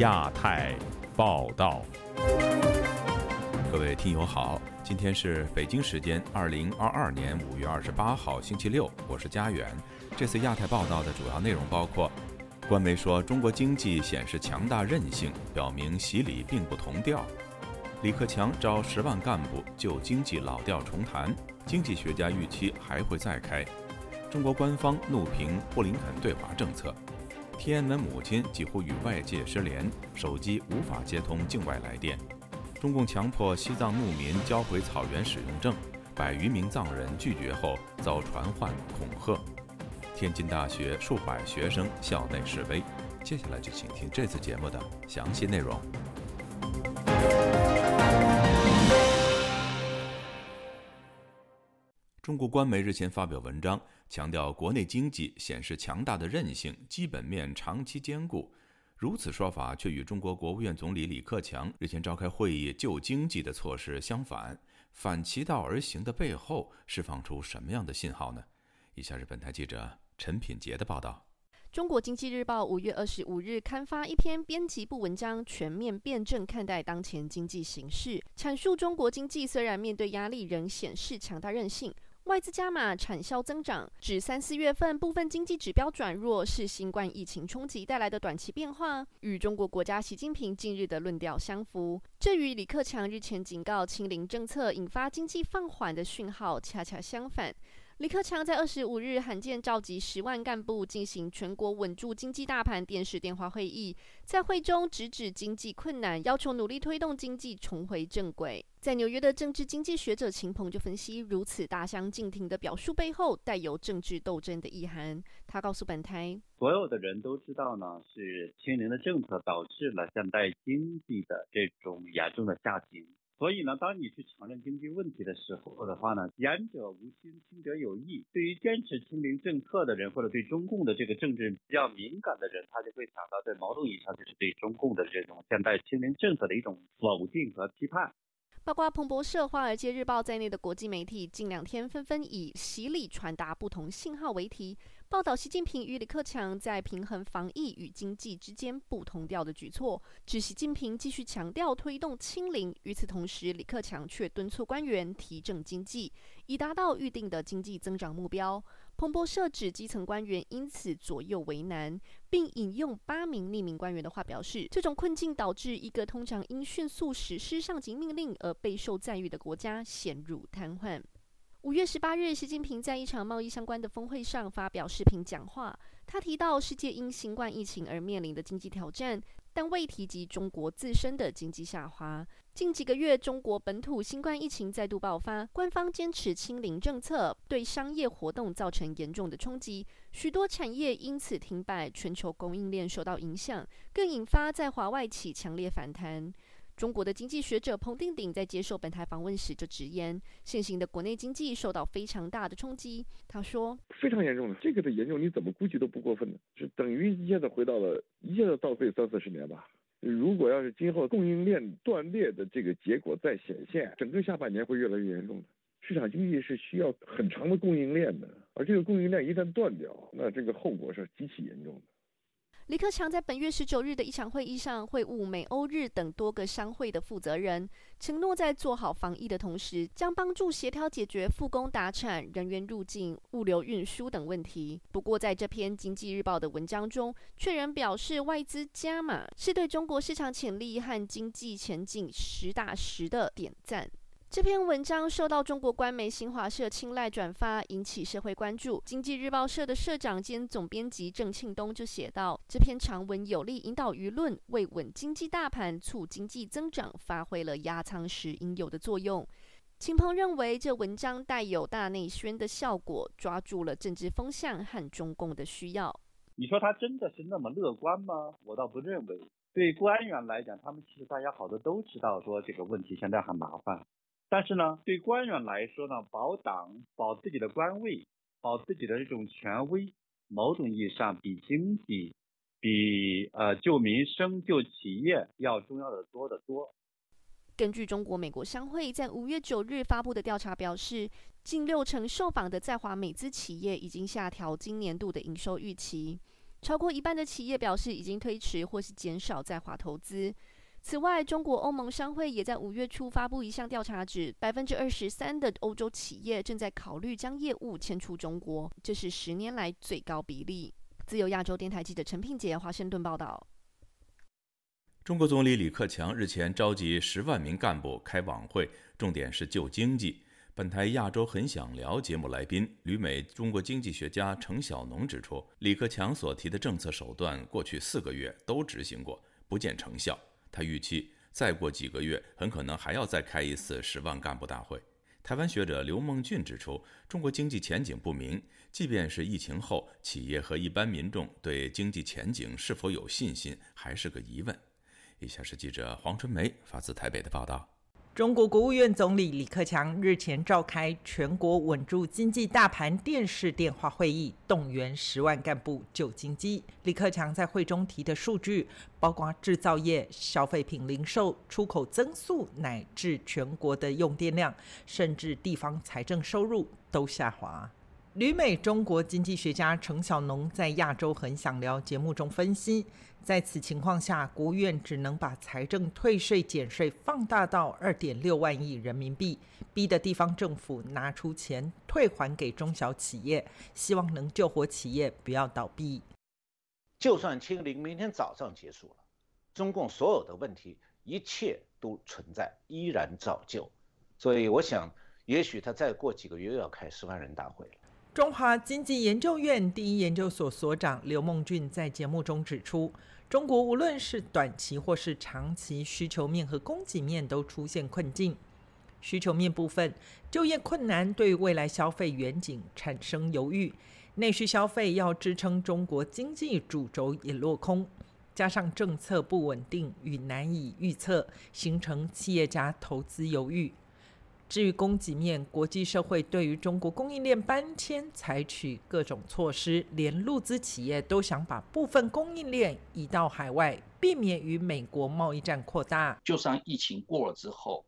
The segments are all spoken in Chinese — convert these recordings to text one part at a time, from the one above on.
亚太报道，各位听友好，今天是北京时间二零二二年五月二十八号星期六，我是佳远。这次亚太报道的主要内容包括：官媒说中国经济显示强大韧性，表明洗礼并不同调；李克强招十万干部就经济老调重谈，经济学家预期还会再开；中国官方怒评布林肯对华政策。天安门母亲几乎与外界失联，手机无法接通境外来电。中共强迫西藏牧民交回草原使用证，百余名藏人拒绝后遭传唤恐吓。天津大学数百学生校内示威。接下来就请听这次节目的详细内容。中国官媒日前发表文章。强调国内经济显示强大的韧性，基本面长期坚固。如此说法却与中国国务院总理李克强日前召开会议救经济的措施相反，反其道而行的背后释放出什么样的信号呢？以下是本台记者陈品杰的报道。中国经济日报五月二十五日刊发一篇编辑部文章，全面辩证看待当前经济形势，阐述中国经济虽然面对压力，仍显示强大韧性。外资加码，产销增长，指三四月份部分经济指标转弱是新冠疫情冲击带来的短期变化，与中国国家习近平近日的论调相符。这与李克强日前警告“清零”政策引发经济放缓的讯号恰恰相反。李克强在二十五日罕见召集十万干部进行全国稳住经济大盘电视电话会议，在会中直指经济困难，要求努力推动经济重回正轨。在纽约的政治经济学者秦鹏就分析，如此大相径庭的表述背后带有政治斗争的意涵。他告诉本台，所有的人都知道呢，是清零的政策导致了现代经济的这种严重的下行。所以呢，当你去承认经济问题的时候的话呢，言者无心，听者有意。对于坚持清零政策的人，或者对中共的这个政治比较敏感的人，他就会想到，在某种意义上就是对中共的这种现代清零政策的一种否定和批判。包括彭博社、华尔街日报在内的国际媒体，近两天纷纷以“洗礼传达不同信号”为题。报道习近平与李克强在平衡防疫与经济之间不同调的举措，指习近平继续强调推动清零，与此同时，李克强却敦促官员提振经济，以达到预定的经济增长目标。彭博社指基层官员因此左右为难，并引用八名匿名官员的话表示，这种困境导致一个通常因迅速实施上级命令而备受赞誉的国家陷入瘫痪。五月十八日，习近平在一场贸易相关的峰会上发表视频讲话。他提到世界因新冠疫情而面临的经济挑战，但未提及中国自身的经济下滑。近几个月，中国本土新冠疫情再度爆发，官方坚持清零政策，对商业活动造成严重的冲击，许多产业因此停摆，全球供应链受到影响，更引发在华外企强烈反弹。中国的经济学者彭定鼎在接受本台访问时就直言，现行的国内经济受到非常大的冲击。他说：“非常严重的，这个的严重你怎么估计都不过分的，就等于一下子回到了一下子倒退三四十年吧。如果要是今后供应链断裂的这个结果再显现，整个下半年会越来越严重的。市场经济是需要很长的供应链的，而这个供应链一旦断掉，那这个后果是极其严重的。”李克强在本月十九日的一场会议上会晤美、欧、日等多个商会的负责人，承诺在做好防疫的同时，将帮助协调解决复工达产、人员入境、物流运输等问题。不过，在这篇《经济日报》的文章中，却仍表示外资加码是对中国市场潜力和经济前景实打实的点赞。这篇文章受到中国官媒新华社青睐转发，引起社会关注。经济日报社的社长兼总编辑郑庆东就写道：“这篇长文有力引导舆论，为稳经济大盘、促经济增长发挥了压舱石应有的作用。”秦鹏认为，这文章带有大内宣的效果，抓住了政治风向和中共的需要。你说他真的是那么乐观吗？我倒不认为。对官员来讲，他们其实大家好多都知道，说这个问题现在很麻烦。但是呢，对官员来说呢，保党、保自己的官位、保自己的这种权威，某种意义上比经济、比呃救民生、救企业要重要的多得多。根据中国美国商会在五月九日发布的调查表示，近六成受访的在华美资企业已经下调今年度的营收预期。超过一半的企业表示已经推迟或是减少在华投资。此外，中国欧盟商会也在五月初发布一项调查，指百分之二十三的欧洲企业正在考虑将业务迁出中国，这是十年来最高比例。自由亚洲电台记者陈品杰华盛顿报道。中国总理李克强日前召集十万名干部开晚会，重点是救经济。本台《亚洲很想聊》节目来宾、旅美中国经济学家程晓农指出，李克强所提的政策手段，过去四个月都执行过，不见成效。他预期再过几个月，很可能还要再开一次十万干部大会。台湾学者刘梦俊指出，中国经济前景不明，即便是疫情后，企业和一般民众对经济前景是否有信心，还是个疑问。以下是记者黄春梅发自台北的报道。中国国务院总理李克强日前召开全国稳住经济大盘电视电话会议，动员十万干部救经济。李克强在会中提的数据，包括制造业、消费品零售、出口增速，乃至全国的用电量，甚至地方财政收入都下滑。旅美中国经济学家程晓农在《亚洲很想聊》节目中分析，在此情况下，国务院只能把财政退税减税放大到二点六万亿人民币，逼得地方政府拿出钱退还给中小企业，希望能救活企业不要倒闭。就算清零明天早上结束了，中共所有的问题一切都存在，依然照旧。所以我想，也许他再过几个月又要开十万人大会了。中华经济研究院第一研究所所长刘梦俊在节目中指出，中国无论是短期或是长期需求面和供给面都出现困境。需求面部分，就业困难对未来消费远景产生犹豫；内需消费要支撑中国经济主轴也落空，加上政策不稳定与难以预测，形成企业家投资犹豫。至于供给面，国际社会对于中国供应链搬迁采取各种措施，连陆资企业都想把部分供应链移到海外，避免与美国贸易战扩大。就算疫情过了之后，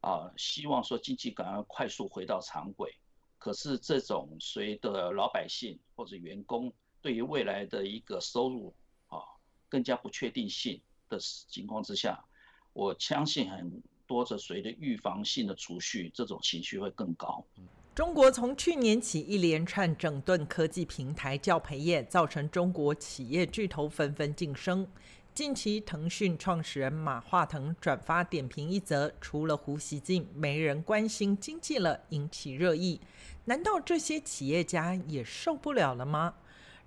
啊，希望说经济赶快快速回到常轨。可是这种随着老百姓或者员工对于未来的一个收入啊更加不确定性的情况之下，我相信很。多着随着预防性的储蓄，这种情绪会更高。中国从去年起一连串整顿科技平台教培业，造成中国企业巨头纷纷晋升。近期，腾讯创始人马化腾转发点评一则，除了胡锡进，没人关心经济了，引起热议。难道这些企业家也受不了了吗？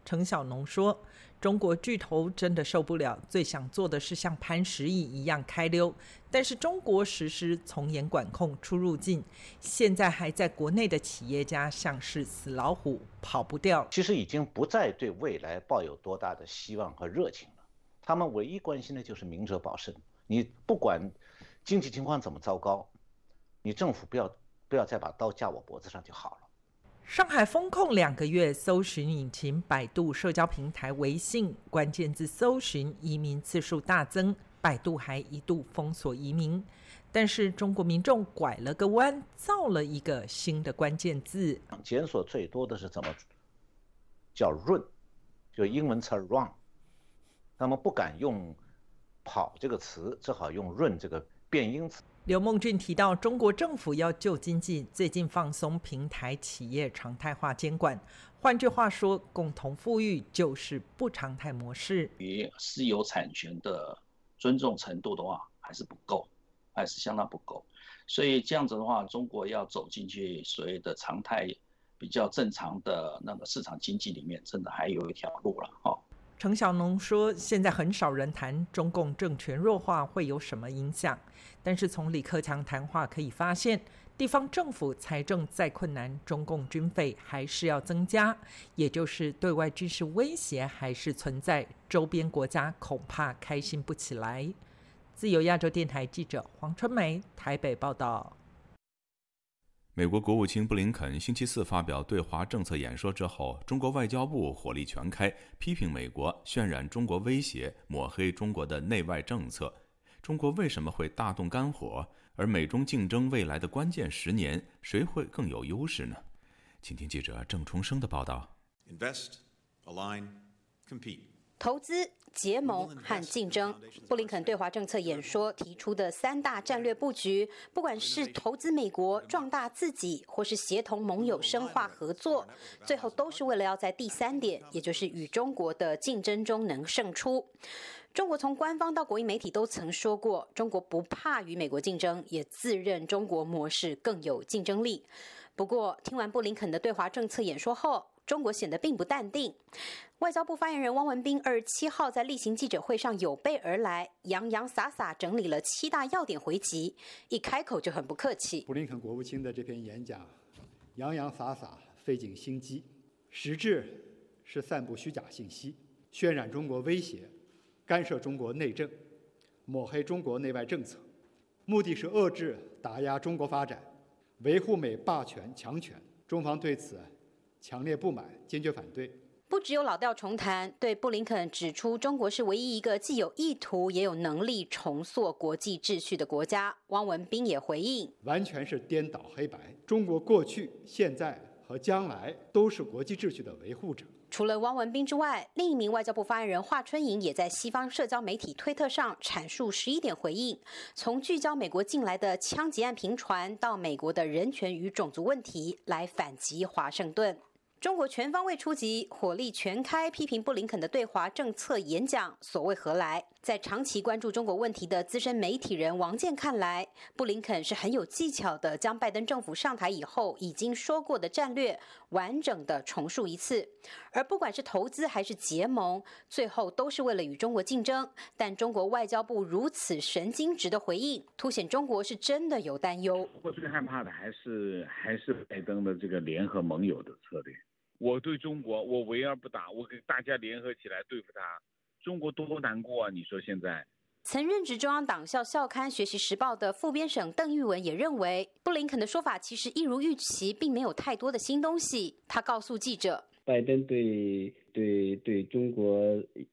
程小农说。中国巨头真的受不了，最想做的是像潘石屹一样开溜。但是中国实施从严管控出入境，现在还在国内的企业家像是死老虎，跑不掉。其实已经不再对未来抱有多大的希望和热情了。他们唯一关心的就是明哲保身。你不管经济情况怎么糟糕，你政府不要不要再把刀架我脖子上就好了。上海封控两个月，搜寻引擎百度、社交平台微信关键字搜寻移民次数大增，百度还一度封锁移民。但是中国民众拐了个弯，造了一个新的关键字。检索最多的是怎么叫 run，就英文词 run，他们不敢用跑这个词，只好用 run 这个变音词。刘梦俊提到，中国政府要救经济，最近放松平台企业常态化监管。换句话说，共同富裕就是不常态模式。与私有产权的尊重程度的话，还是不够，还是相当不够。所以这样子的话，中国要走进去所谓的常态、比较正常的那个市场经济里面，真的还有一条路了。哦。程小农说：“现在很少人谈中共政权弱化会有什么影响，但是从李克强谈话可以发现，地方政府财政再困难，中共军费还是要增加，也就是对外军事威胁还是存在，周边国家恐怕开心不起来。”自由亚洲电台记者黄春梅台北报道。美国国务卿布林肯星期四发表对华政策演说之后，中国外交部火力全开，批评美国渲染中国威胁，抹黑中国的内外政策。中国为什么会大动肝火？而美中竞争未来的关键十年，谁会更有优势呢？请听记者郑重生的报道。Invest, align, compete. 投资、结盟和竞争，布林肯对华政策演说提出的三大战略布局，不管是投资美国、壮大自己，或是协同盟友深化合作，最后都是为了要在第三点，也就是与中国的竞争中能胜出。中国从官方到国营媒体都曾说过，中国不怕与美国竞争，也自认中国模式更有竞争力。不过，听完布林肯的对华政策演说后，中国显得并不淡定。外交部发言人汪文斌二十七号在例行记者会上有备而来，洋洋洒洒整理了七大要点回击，一开口就很不客气。布林肯国务卿的这篇演讲，洋洋洒洒，费尽心机，实质是散布虚假信息，渲染中国威胁，干涉中国内政，抹黑中国内外政策，目的是遏制、打压中国发展，维护美霸权强权。中方对此强烈不满，坚决反对。不只有老调重弹，对布林肯指出中国是唯一一个既有意图也有能力重塑国际秩序的国家。汪文斌也回应：完全是颠倒黑白。中国过去、现在和将来都是国际秩序的维护者。除了汪文斌之外，另一名外交部发言人华春莹也在西方社交媒体推特上阐述十一点回应，从聚焦美国近来的枪击案频传，到美国的人权与种族问题，来反击华盛顿。中国全方位出击，火力全开，批评布林肯的对华政策演讲所谓何来？在长期关注中国问题的资深媒体人王健看来，布林肯是很有技巧的，将拜登政府上台以后已经说过的战略完整的重述一次。而不管是投资还是结盟，最后都是为了与中国竞争。但中国外交部如此神经质的回应，凸显中国是真的有担忧。我最害怕的还是还是拜登的这个联合盟友的策略。我对中国，我围而不打，我给大家联合起来对付他，中国多难过啊！你说现在？曾任职中央党校校刊《学习时报》的副编审邓玉文也认为，布林肯的说法其实一如预期，并没有太多的新东西。他告诉记者：“拜登对对对中国，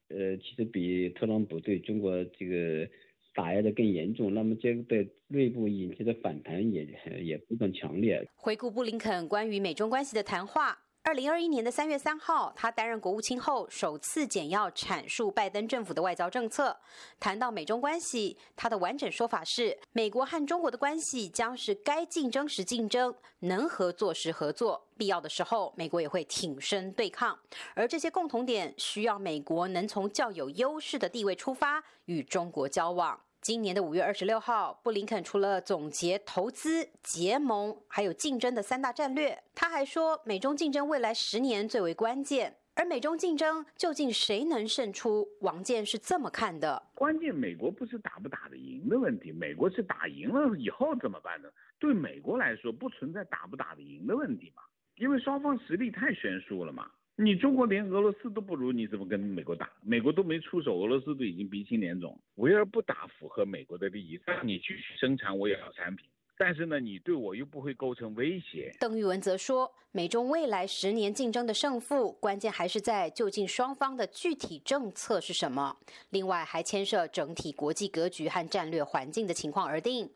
呃，其实比特朗普对中国这个打压的更严重。那么这个在内部引起的反弹也也非常强烈。”回顾布林肯关于美中关系的谈话。二零二一年的三月三号，他担任国务卿后，首次简要阐述拜登政府的外交政策。谈到美中关系，他的完整说法是：美国和中国的关系将是该竞争时竞争，能合作时合作，必要的时候，美国也会挺身对抗。而这些共同点，需要美国能从较有优势的地位出发，与中国交往。今年的五月二十六号，布林肯除了总结投资、结盟还有竞争的三大战略，他还说美中竞争未来十年最为关键。而美中竞争究竟谁能胜出？王健是这么看的：关键美国不是打不打得赢的问题，美国是打赢了以后怎么办呢？对美国来说，不存在打不打得赢的问题嘛，因为双方实力太悬殊了嘛。你中国连俄罗斯都不如，你怎么跟美国打？美国都没出手，俄罗斯都已经鼻青脸肿，围而不打符合美国的利益，让你继续生产我也要产品。但是呢，你对我又不会构成威胁。邓玉文则说，美中未来十年竞争的胜负，关键还是在究竟双方的具体政策是什么。另外，还牵涉整体国际格局和战略环境的情况而定。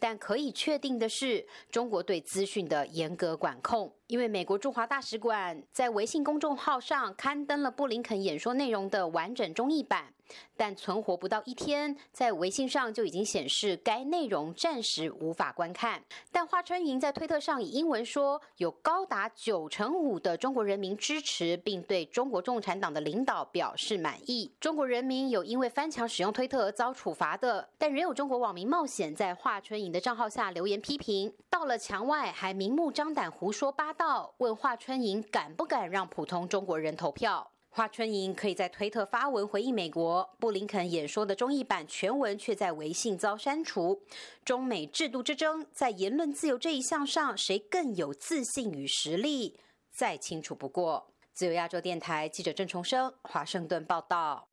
但可以确定的是，中国对资讯的严格管控。因为美国驻华大使馆在微信公众号上刊登了布林肯演说内容的完整中译版。但存活不到一天，在微信上就已经显示该内容暂时无法观看。但华春莹在推特上以英文说，有高达九成五的中国人民支持，并对中国共产党的领导表示满意。中国人民有因为翻墙使用推特而遭处罚的，但仍有中国网民冒险在华春莹的账号下留言批评，到了墙外还明目张胆胡说八道，问华春莹敢不敢让普通中国人投票。华春莹可以在推特发文回应美国，布林肯演说的中译版全文却在微信遭删除。中美制度之争，在言论自由这一项上，谁更有自信与实力，再清楚不过。自由亚洲电台记者郑重生，华盛顿报道。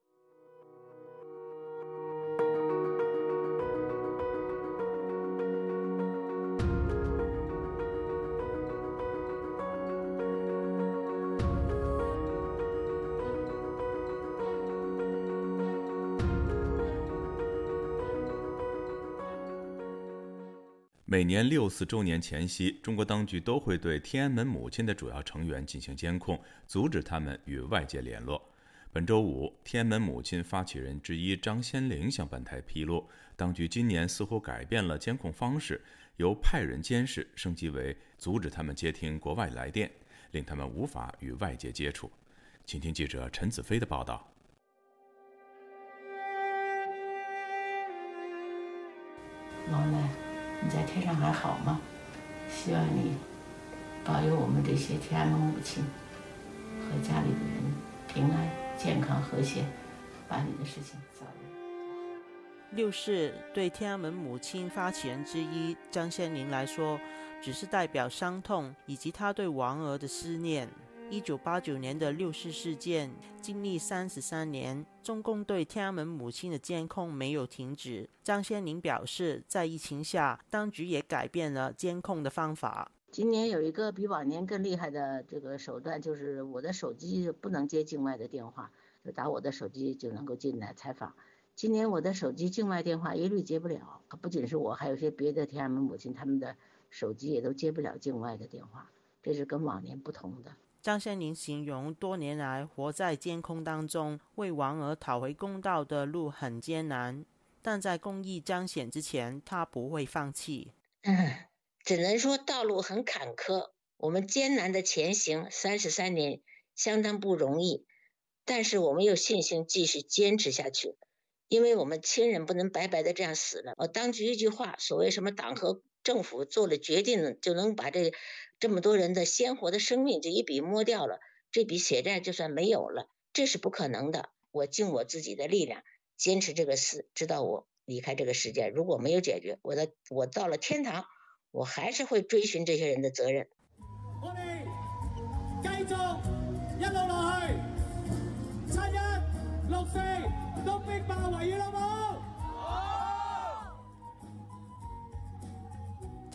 每年六四周年前夕，中国当局都会对天安门母亲的主要成员进行监控，阻止他们与外界联络。本周五，天安门母亲发起人之一张先玲向本台披露，当局今年似乎改变了监控方式，由派人监视升级为阻止他们接听国外来电，令他们无法与外界接触。请听记者陈子飞的报道。老奶，你在天上还好吗？希望你保佑我们这些天安门母亲和家里的人平安。健康和谐，把你的事情早日。六四对天安门母亲发起人之一张先林来说，只是代表伤痛以及他对亡儿的思念。一九八九年的六四事件经历三十三年，中共对天安门母亲的监控没有停止。张先林表示，在疫情下，当局也改变了监控的方法。今年有一个比往年更厉害的这个手段，就是我的手机不能接境外的电话，就打我的手机就能够进来采访。今年我的手机境外电话一律接不了，不仅是我，还有些别的天安门母亲他们的手机也都接不了境外的电话，这是跟往年不同的。张先林形容，多年来活在监控当中，为亡儿讨回公道的路很艰难，但在公益彰显之前，他不会放弃。嗯只能说道路很坎坷，我们艰难的前行三十三年，相当不容易。但是我们有信心继续坚持下去，因为我们亲人不能白白的这样死了。呃，当局一句话，所谓什么党和政府做了决定，就能把这这么多人的鲜活的生命就一笔抹掉了，这笔血债就算没有了，这是不可能的。我尽我自己的力量，坚持这个事，直到我离开这个世界。如果没有解决，我的我到了天堂。我还是会追寻这些人的责任。我哋继续一路落去，七一六四都逼爆围了冇？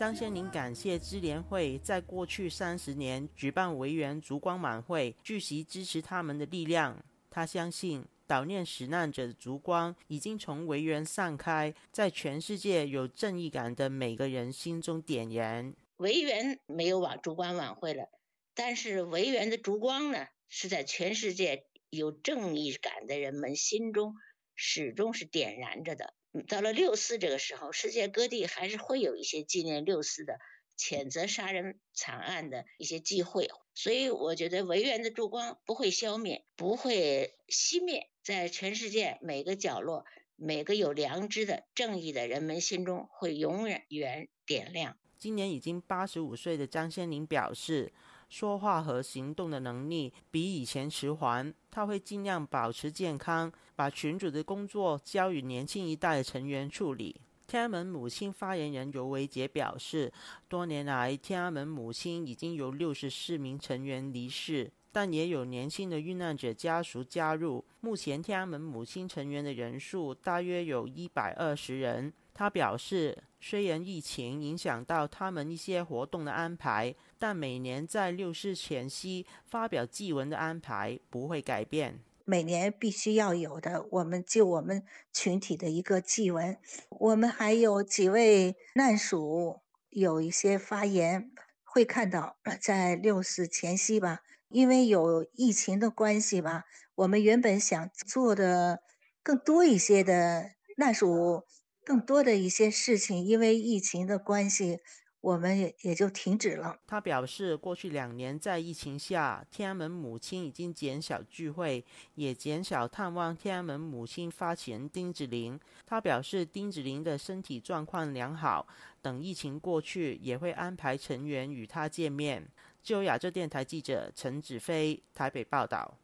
张先林感谢支联会在过去三十年举办维园烛光晚会，聚集支持他们的力量。他相信。悼念死难者的烛光已经从维园散开，在全世界有正义感的每个人心中点燃。维园没有往烛光晚会了，但是维园的烛光呢，是在全世界有正义感的人们心中始终是点燃着的。到了六四这个时候，世界各地还是会有一些纪念六四的、谴责杀人惨案的一些机会，所以我觉得维园的烛光不会消灭，不会熄灭。在全世界每个角落，每个有良知的、正义的人们心中会永远远点亮。今年已经八十五岁的张先林表示，说话和行动的能力比以前迟缓，他会尽量保持健康，把群主的工作交予年轻一代的成员处理。天安门母亲发言人尤维杰表示，多年来，天安门母亲已经有六十四名成员离世。但也有年轻的遇难者家属加入。目前天安门母亲成员的人数大约有一百二十人。他表示，虽然疫情影响到他们一些活动的安排，但每年在六四前夕发表祭文的安排不会改变。每年必须要有的，我们就我们群体的一个祭文。我们还有几位难属有一些发言，会看到在六四前夕吧。因为有疫情的关系吧，我们原本想做的更多一些的难属更多的一些事情，因为疫情的关系，我们也也就停止了。他表示，过去两年在疫情下，天安门母亲已经减少聚会，也减少探望天安门母亲发起人丁子霖。他表示，丁子霖的身体状况良好，等疫情过去，也会安排成员与他见面。就亚洲电台记者陈子飞台北报道。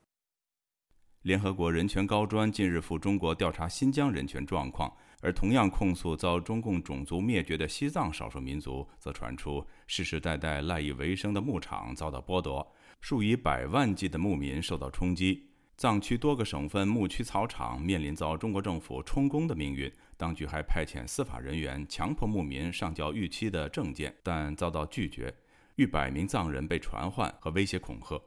联合国人权高专近日赴中国调查新疆人权状况，而同样控诉遭中共种族灭绝的西藏少数民族，则传出世世代代赖以为生的牧场遭到剥夺，数以百万计的牧民受到冲击，藏区多个省份牧区草场面临遭中国政府充公的命运。当局还派遣司法人员强迫牧民上交逾期的证件，但遭到拒绝。逾百名藏人被传唤和威胁恐吓。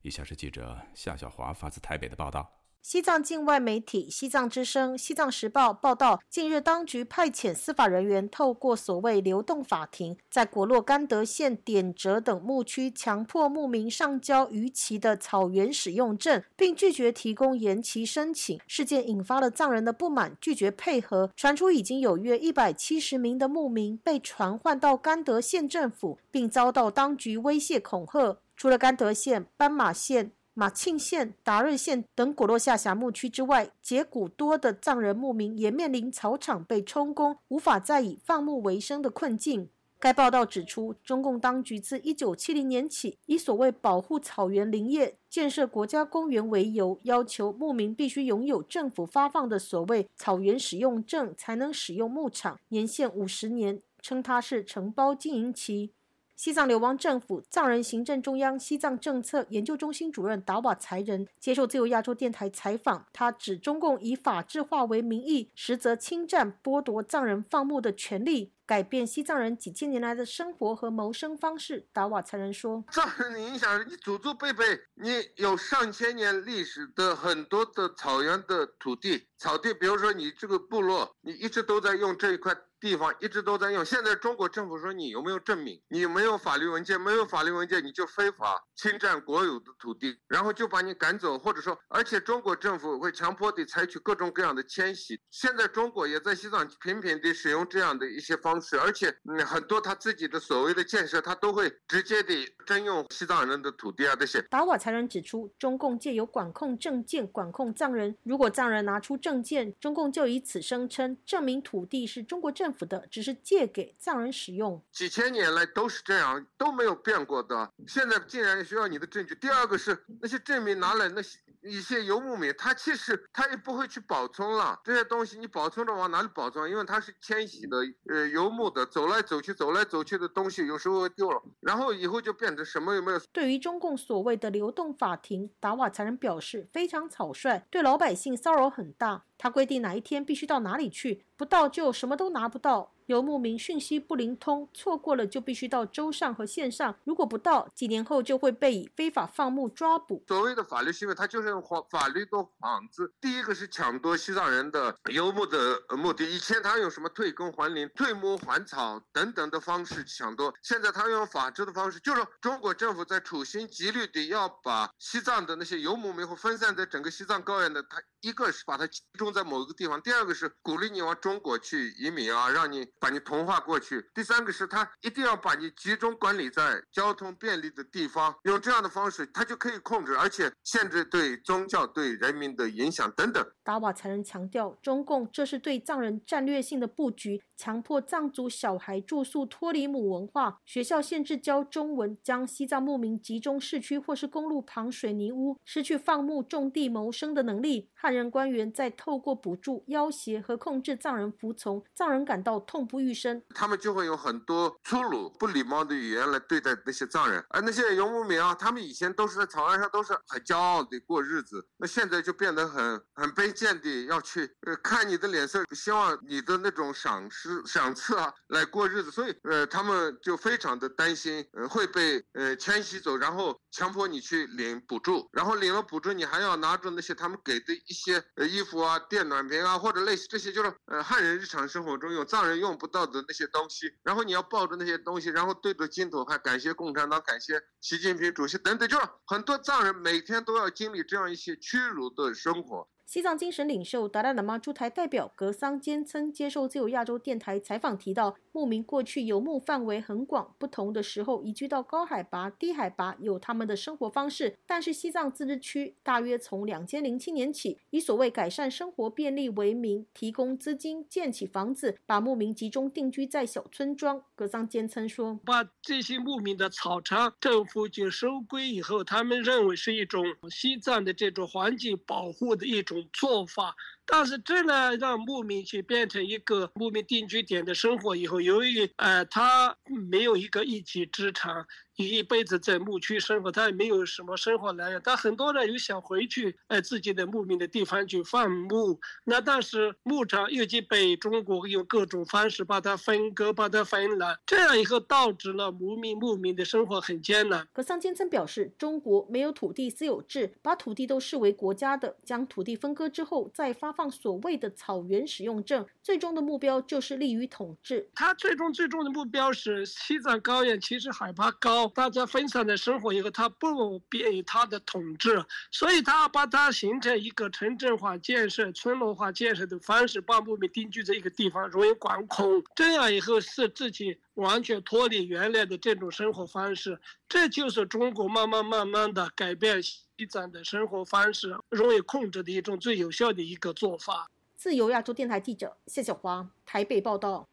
以下是记者夏小华发自台北的报道。西藏境外媒体《西藏之声》《西藏时报》报道，近日当局派遣司法人员透过所谓流动法庭，在果洛甘德县点折等牧区强迫牧民上交逾期的草原使用证，并拒绝提供延期申请。事件引发了藏人的不满，拒绝配合。传出已经有约一百七十名的牧民被传唤到甘德县政府，并遭到当局威胁恐吓。除了甘德县、斑马县。马庆县、达瑞县等果洛下辖牧区之外，结古多的藏人牧民也面临草场被充公、无法再以放牧为生的困境。该报道指出，中共当局自1970年起，以所谓保护草原林业、建设国家公园为由，要求牧民必须拥有政府发放的所谓草原使用证，才能使用牧场，年限五十年，称它是承包经营期。西藏流亡政府藏人行政中央西藏政策研究中心主任达瓦才仁接受自由亚洲电台采访，他指中共以法治化为名义，实则侵占剥夺藏人放牧的权利，改变西藏人几千年来的生活和谋生方式。达瓦才仁说：“藏人影响你祖祖辈辈，你有上千年历史的很多的草原的土地、草地，比如说你这个部落，你一直都在用这一块。”地方一直都在用，现在中国政府说你有没有证明？你没有法律文件，没有法律文件你就非法侵占国有的土地，然后就把你赶走，或者说，而且中国政府会强迫地采取各种各样的迁徙。现在中国也在西藏频频地使用这样的一些方式，而且，很多他自己的所谓的建设，他都会直接地征用西藏人的土地啊这些。达瓦才人指出，中共借由管控证件管控藏人，如果藏人拿出证件，中共就以此声称证明土地是中国政。府府的只是借给藏人使用，几千年来都是这样，都没有变过的。现在竟然需要你的证据。第二个是那些证明拿来那些。一些游牧民，他其实他也不会去保存了这些东西，你保存着往哪里保存？因为它是迁徙的，呃，游牧的，走来走去，走来走去的东西，有时候丢了，然后以后就变成什么也没有。对于中共所谓的流动法庭，达瓦才人表示非常草率，对老百姓骚扰很大。他规定哪一天必须到哪里去，不到就什么都拿不到。游牧民讯息不灵通，错过了就必须到州上和县上，如果不到，几年后就会被以非法放牧抓捕。所谓的法律行为，它就是用法法律做幌子。第一个是抢夺西藏人的游牧的目的，以前他用什么退耕还林、退牧还草等等的方式抢夺，现在他用法治的方式，就是中国政府在处心积虑地要把西藏的那些游牧民或分散在整个西藏高原的，他一个是把它集中在某一个地方，第二个是鼓励你往中国去移民啊，让你。把你同化过去。第三个是他一定要把你集中管理在交通便利的地方，用这样的方式，他就可以控制，而且限制对宗教对人民的影响等等。达瓦才能强调，中共这是对藏人战略性的布局，强迫藏族小孩住宿脱离母文化，学校限制教中文，将西藏牧民集中市区或是公路旁水泥屋，失去放牧种地谋生的能力。汉人官员在透过补助、要挟和控制藏人服从，藏人感到痛。不欲生，他们就会有很多粗鲁、不礼貌的语言来对待那些藏人。而那些游牧民啊，他们以前都是在草原上，都是很骄傲的过日子。那现在就变得很很卑贱的要去呃看你的脸色，希望你的那种赏识、是赏赐啊来过日子。所以呃，他们就非常的担心呃会被呃迁徙走，然后强迫你去领补助，然后领了补助，你还要拿着那些他们给的一些衣服啊、电暖瓶啊，或者类似这些，就是呃汉人日常生活中用，藏人用。不到的那些东西，然后你要抱着那些东西，然后对着镜头还感谢共产党、感谢习近平主席等等，就是很多藏人每天都要经历这样一些屈辱的生活。西藏精神领袖达赖喇嘛驻台代表格桑坚称接受自由亚洲电台采访提到，牧民过去游牧范围很广，不同的时候移居到高海拔、低海拔，有他们的生活方式。但是西藏自治区大约从两千零七年起，以所谓改善生活便利为名，提供资金建起房子，把牧民集中定居在小村庄。格桑坚称说：“把这些牧民的草场政府就收归以后，他们认为是一种西藏的这种环境保护的一种。”做法，但是这呢，让牧民去变成一个牧民定居点的生活以后，由于呃，他没有一个一技之长，一辈子在牧区生活，他也没有什么生活来源。但很多人又想回去，哎，自己的牧民的地方去放牧。那但是牧场又及被中国用各种方式把它分割、把它分了，这样以后导致了牧民牧民的生活很艰难。格桑坚曾表示，中国没有土地私有制，把土地都视为国家的，将土地分割之后再发放所谓的草原使用证，最终的目标就是利于统治。他最终最终的目标是西藏高原，其实海拔高，大家分散的生活以后，他不便于他的统治，所以他把它形成一个城镇化建设、村落化建设的方式，把牧民定居在一个地方，容易管控。这样以后是自己完全脱离原来的这种生活方式，这就是中国慢慢慢慢的改变西藏的生活方式，容易控制的一种最有效的一个做法。自由亚洲电台记者谢小华台北报道。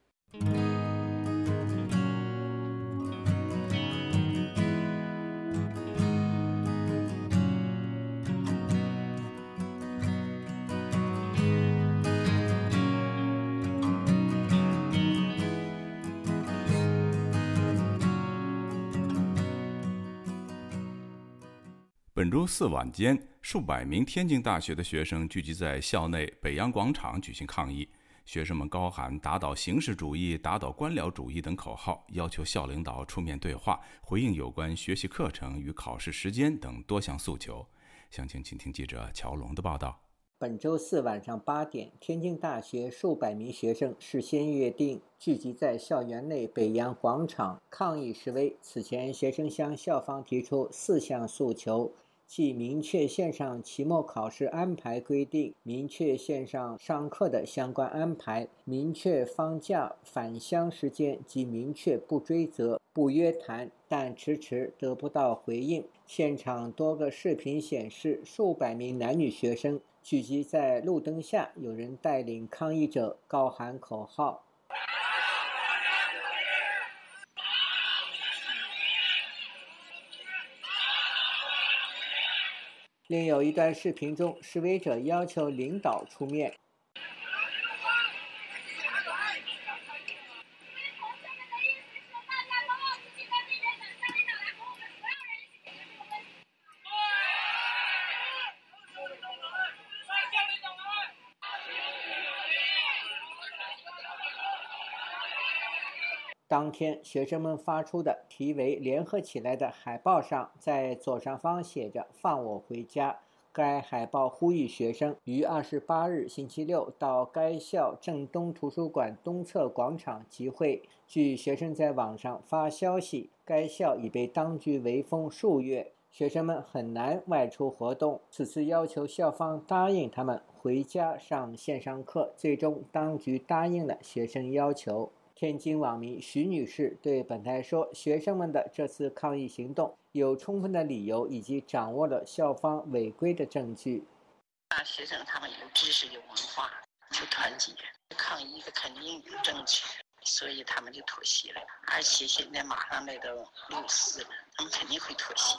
本周四晚间，数百名天津大学的学生聚集在校内北洋广场举行抗议。学生们高喊“打倒形式主义，打倒官僚主义”等口号，要求校领导出面对话，回应有关学习课程与考试时间等多项诉求。详情，请听记者乔龙的报道。本周四晚上八点，天津大学数百名学生事先约定聚集在校园内北洋广场抗议示威。此前，学生向校方提出四项诉求。即明确线上期末考试安排规定，明确线上上课的相关安排，明确放假返乡时间及明确不追责、不约谈，但迟迟得不到回应。现场多个视频显示，数百名男女学生聚集在路灯下，有人带领抗议者高喊口号。另有一段视频中，示威者要求领导出面。学生们发出的题为“联合起来”的海报上，在左上方写着“放我回家”。该海报呼吁学生于二十八日星期六到该校正东图书馆东侧广场集会。据学生在网上发消息，该校已被当局围封数月，学生们很难外出活动。此次要求校方答应他们回家上线上课，最终当局答应了学生要求。天津网民徐女士对本台说：“学生们的这次抗议行动有充分的理由，以及掌握了校方违规的证据。大学生他们有知识、有文化，有团结抗议的，肯定有证据，所以他们就妥协了。而且现在马上来到六四了，他们肯定会妥协。”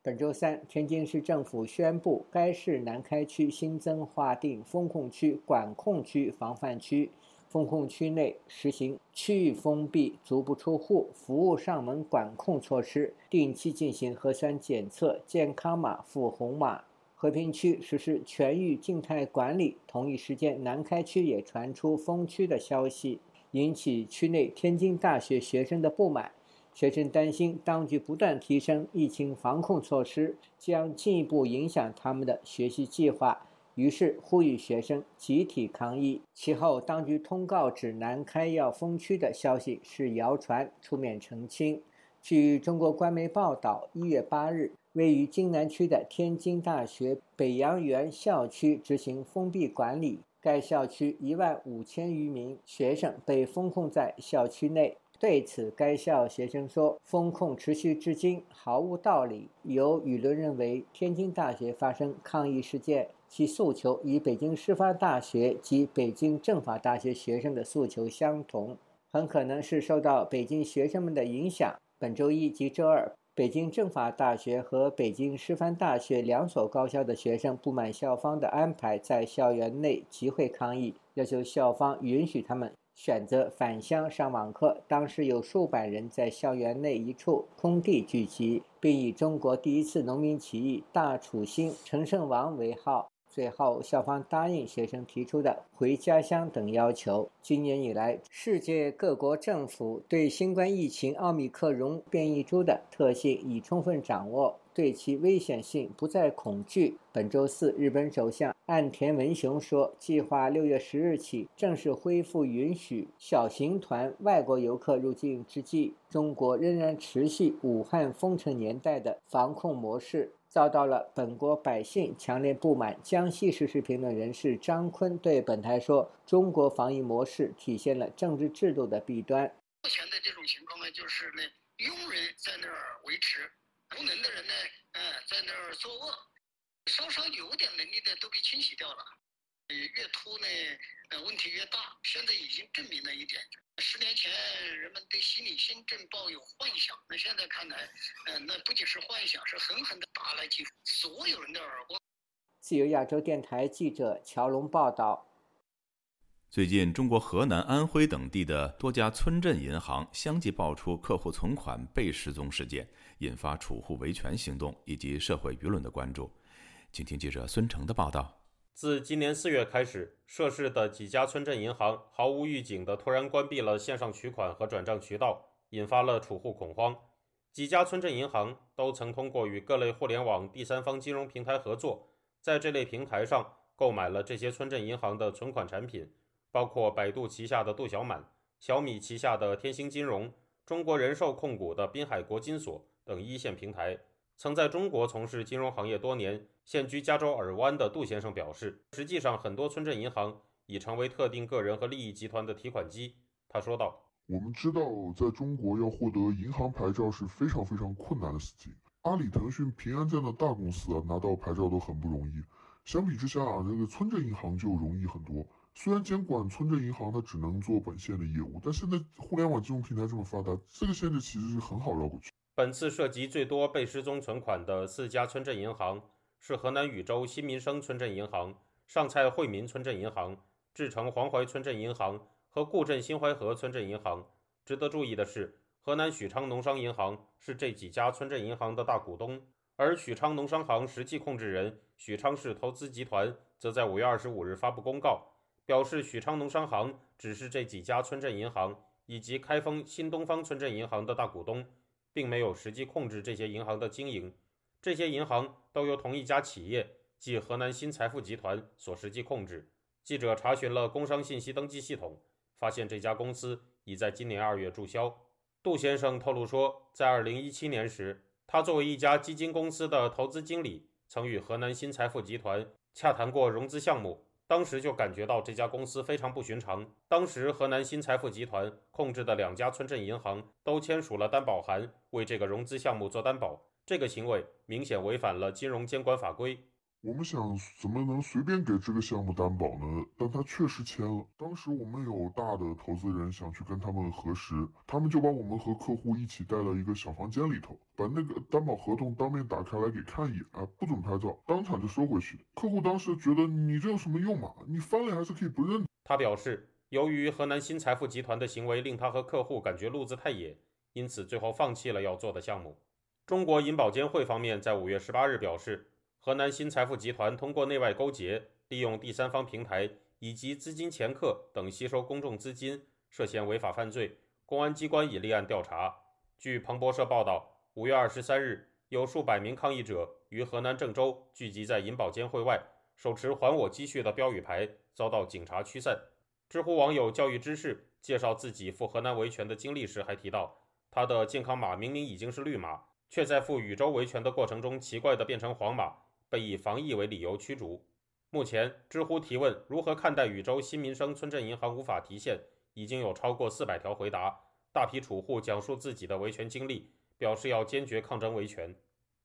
本周三，天津市政府宣布，该市南开区新增划定风控区、管控区、防范区。封控区内实行区域封闭、足不出户、服务上门管控措施，定期进行核酸检测，健康码附红码。和平区实施全域静态管理。同一时间，南开区也传出封区的消息，引起区内天津大学学生的不满。学生担心，当局不断提升疫情防控措施，将进一步影响他们的学习计划。于是呼吁学生集体抗议。其后，当局通告指南开要封区的消息是谣传，出面澄清。据中国官媒报道，一月八日，位于津南区的天津大学北洋园校区执行封闭管理，该校区一万五千余名学生被封控在校区内。对此，该校学生说：“封控持续至今毫无道理。”有舆论认为，天津大学发生抗议事件。其诉求与北京师范大学及北京政法大学学生的诉求相同，很可能是受到北京学生们的影响。本周一及周二，北京政法大学和北京师范大学两所高校的学生不满校方的安排，在校园内集会抗议，要求校方允许他们选择返乡上网课。当时有数百人在校园内一处空地聚集，并以“中国第一次农民起义大楚兴陈胜王”为号。最后，校方答应学生提出的回家乡等要求。今年以来，世界各国政府对新冠疫情奥密克戎变异株的特性已充分掌握，对其危险性不再恐惧。本周四，日本首相岸田文雄说，计划六月十日起正式恢复允许小型团外国游客入境之际，中国仍然持续武汉封城年代的防控模式。遭到了本国百姓强烈不满。江西时事评论人士张坤对本台说：“中国防疫模式体现了政治制度的弊端。目前的这种情况呢，就是呢，庸人在那儿维持，无能的人呢，嗯，在那儿作恶，稍稍有点能力的都被清洗掉了。越拖呢，呃，问题越大。现在已经证明了一点。”十年前，人们对心理新政抱有幻想，那现在看来，呃，那不仅是幻想，是狠狠的打了几所有人的耳光。自由亚洲电台记者乔龙报道。最近，中国河南、安徽等地的多家村镇银行相继爆出客户存款被失踪事件，引发储户维权行动以及社会舆论的关注。请听记者孙成的报道。自今年四月开始，涉事的几家村镇银行毫无预警地突然关闭了线上取款和转账渠道，引发了储户恐慌。几家村镇银行都曾通过与各类互联网第三方金融平台合作，在这类平台上购买了这些村镇银行的存款产品，包括百度旗下的度小满、小米旗下的天星金融、中国人寿控股的滨海国金所等一线平台。曾在中国从事金融行业多年。现居加州尔湾的杜先生表示：“实际上，很多村镇银行已成为特定个人和利益集团的提款机。”他说道：“我们知道，在中国要获得银行牌照是非常非常困难的事情。阿里、腾讯、平安这样的大公司啊，拿到牌照都很不容易。相比之下，这个村镇银行就容易很多。虽然监管村镇银行它只能做本县的业务，但现在互联网金融平台这么发达，这个限制其实是很好绕过去。”本次涉及最多被失踪存款的四家村镇银行。是河南禹州新民生村镇银行、上蔡惠民村镇银行、志城黄淮村镇银行和固镇新淮河村镇银行。值得注意的是，河南许昌农商银行是这几家村镇银行的大股东，而许昌农商行实际控制人许昌市投资集团则在五月二十五日发布公告，表示许昌农商行只是这几家村镇银行以及开封新东方村镇银行的大股东，并没有实际控制这些银行的经营。这些银行都由同一家企业，即河南新财富集团所实际控制。记者查询了工商信息登记系统，发现这家公司已在今年二月注销。杜先生透露说，在二零一七年时，他作为一家基金公司的投资经理，曾与河南新财富集团洽谈过融资项目，当时就感觉到这家公司非常不寻常。当时河南新财富集团控制的两家村镇银行都签署了担保函，为这个融资项目做担保。这个行为明显违反了金融监管法规。我们想，怎么能随便给这个项目担保呢？但他确实签了。当时我们有大的投资人想去跟他们核实，他们就把我们和客户一起带到一个小房间里头，把那个担保合同当面打开来给看一眼，啊，不准拍照，当场就收回去。客户当时觉得你这有什么用嘛？你翻脸还是可以不认。他表示，由于河南新财富集团的行为令他和客户感觉路子太野，因此最后放弃了要做的项目。中国银保监会方面在五月十八日表示，河南新财富集团通过内外勾结，利用第三方平台以及资金掮客等吸收公众资金，涉嫌违法犯罪。公安机关已立案调查。据彭博社报道，五月二十三日，有数百名抗议者于河南郑州聚集在银保监会外，手持“还我积蓄”的标语牌，遭到警察驱散。知乎网友教育知识介绍自己赴河南维权的经历时，还提到他的健康码明明已经是绿码。却在赴禹州维权的过程中，奇怪地变成黄码，被以防疫为理由驱逐。目前，知乎提问如何看待禹州新民生村镇银行无法提现，已经有超过四百条回答。大批储户讲述自己的维权经历，表示要坚决抗争维权。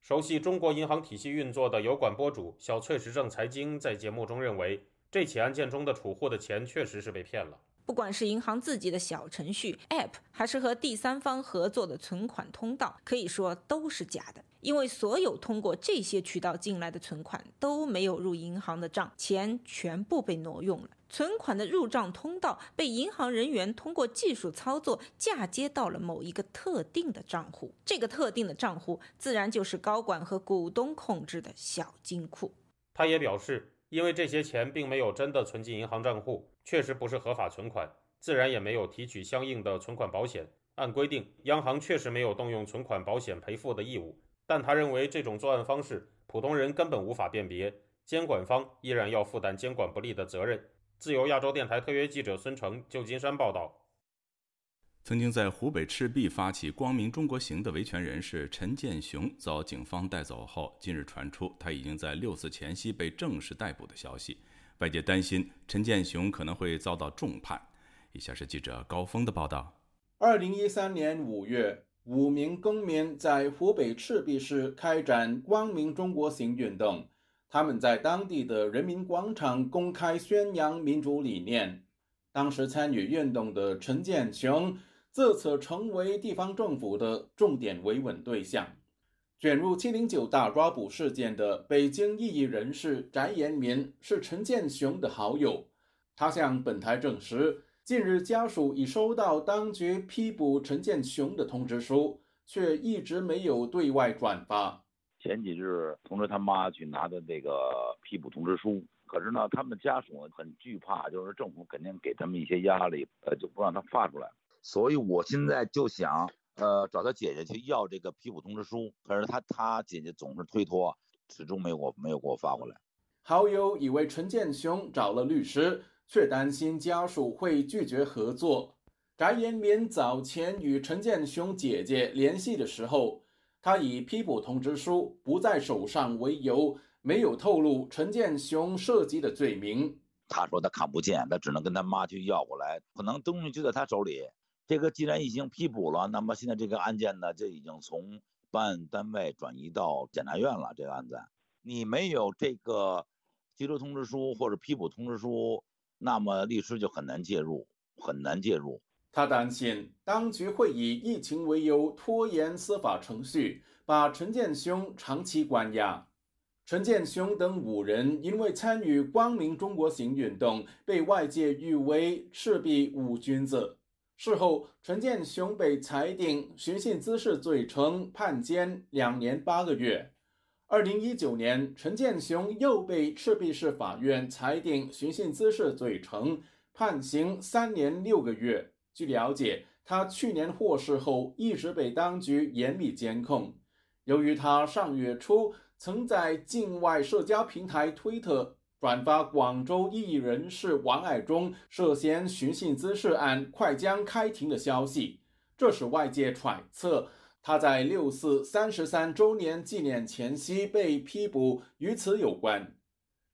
熟悉中国银行体系运作的油管博主小翠时政财经在节目中认为，这起案件中的储户的钱确实是被骗了。不管是银行自己的小程序、App，还是和第三方合作的存款通道，可以说都是假的。因为所有通过这些渠道进来的存款都没有入银行的账，钱全部被挪用了。存款的入账通道被银行人员通过技术操作嫁接到了某一个特定的账户，这个特定的账户自然就是高管和股东控制的小金库。他也表示，因为这些钱并没有真的存进银行账户，确实不是合法存款，自然也没有提取相应的存款保险。按规定，央行确实没有动用存款保险赔付的义务，但他认为这种作案方式普通人根本无法辨别，监管方依然要负担监管不力的责任。自由亚洲电台特约记者孙成，旧金山报道。曾经在湖北赤壁发起“光明中国行”的维权人士陈建雄遭警方带走后，近日传出他已经在六四前夕被正式逮捕的消息，外界担心陈建雄可能会遭到重判。以下是记者高峰的报道：二零一三年五月，五名公民在湖北赤壁市开展“光明中国行”运动。他们在当地的人民广场公开宣扬民主理念。当时参与运动的陈建雄，自此成为地方政府的重点维稳对象。卷入“七零九”大抓捕事件的北京异议人士翟延民是陈建雄的好友。他向本台证实，近日家属已收到当局批捕陈建雄的通知书，却一直没有对外转发。前几日通知他妈去拿的这个批捕通知书，可是呢，他们家属很惧怕，就是政府肯定给他们一些压力，呃，就不让他发出来。所以我现在就想，呃，找他姐姐去要这个批捕通知书，可是他他姐姐总是推脱，始终没有我没有给我发过来。好友以为陈建雄找了律师，却担心家属会拒绝合作。翟延民早前与陈建雄姐姐联系的时候。他以批捕通知书不在手上为由，没有透露陈建雄涉及的罪名。他说他看不见，他只能跟他妈去要过来，可能东西就在他手里。这个既然已经批捕了，那么现在这个案件呢，就已经从办案单位转移到检察院了。这个案子，你没有这个拘留通知书或者批捕通知书，那么律师就很难介入，很难介入。他担心当局会以疫情为由拖延司法程序，把陈建雄长期关押。陈建雄等五人因为参与“光明中国行”运动，被外界誉为“赤壁五君子”。事后，陈建雄被裁定寻衅滋事罪成，判监两年八个月。二零一九年，陈建雄又被赤壁市法院裁定寻衅滋事罪成，判刑三年六个月。据了解，他去年获释后一直被当局严密监控。由于他上月初曾在境外社交平台推特转发广州异议人士王爱忠涉嫌寻衅滋事案快将开庭的消息，这使外界揣测他在六四三十三周年纪念前夕被批捕与此有关。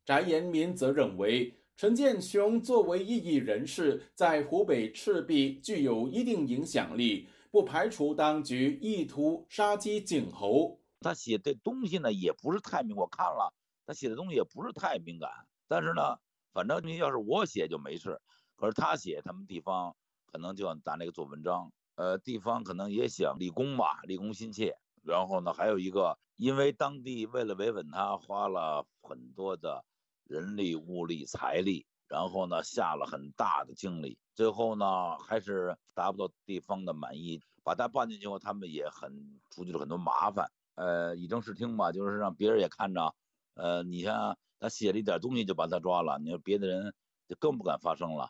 翟延民则认为。陈建雄作为异议人士，在湖北赤壁具有一定影响力，不排除当局意图杀鸡儆猴。他写的东西呢，也不是太敏，我看了他写的东西也不是太敏感。但是呢，反正你要是我写就没事，可是他写，他们地方可能就要拿那个做文章。呃，地方可能也想立功吧，立功心切。然后呢，还有一个，因为当地为了维稳，他花了很多的。人力、物力、财力，然后呢，下了很大的精力，最后呢，还是达不到地方的满意。把他办进去后，他们也很出去了很多麻烦。呃，以正视听吧，就是让别人也看着。呃，你像他写了一点东西就把他抓了，你说别的人就更不敢发声了。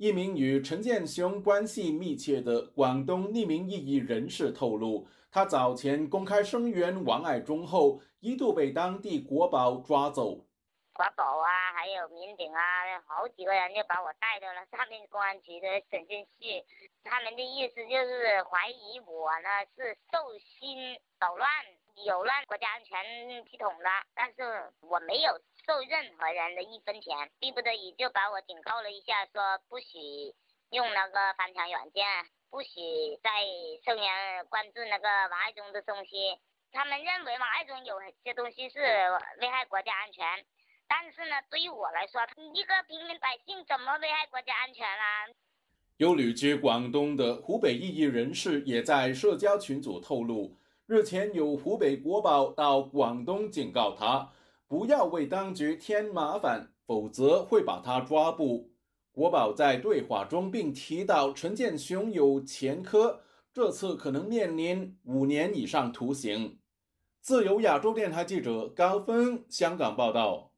一名与陈建雄关系密切的广东匿名异议人士透露，他早前公开声援王爱忠后，一度被当地国保抓走。国保啊，还有民警啊，好几个人就把我带到了上面公安局的审讯室。他们的意思就是怀疑我呢是受心捣乱，有乱国家安全系统的。但是我没有受任何人的一分钱，逼不得已就把我警告了一下，说不许用那个翻墙软件，不许再声言关注那个王爱忠的东西。他们认为王爱忠有些东西是危害国家安全。但是呢，对于我来说，一个平民百姓怎么危害国家安全啦？有旅居广东的湖北异议人士也在社交群组透露，日前有湖北国宝到广东警告他，不要为当局添麻烦，否则会把他抓捕。国宝在对话中并提到陈建雄有前科，这次可能面临五年以上徒刑。自由亚洲电台记者高峰香港报道。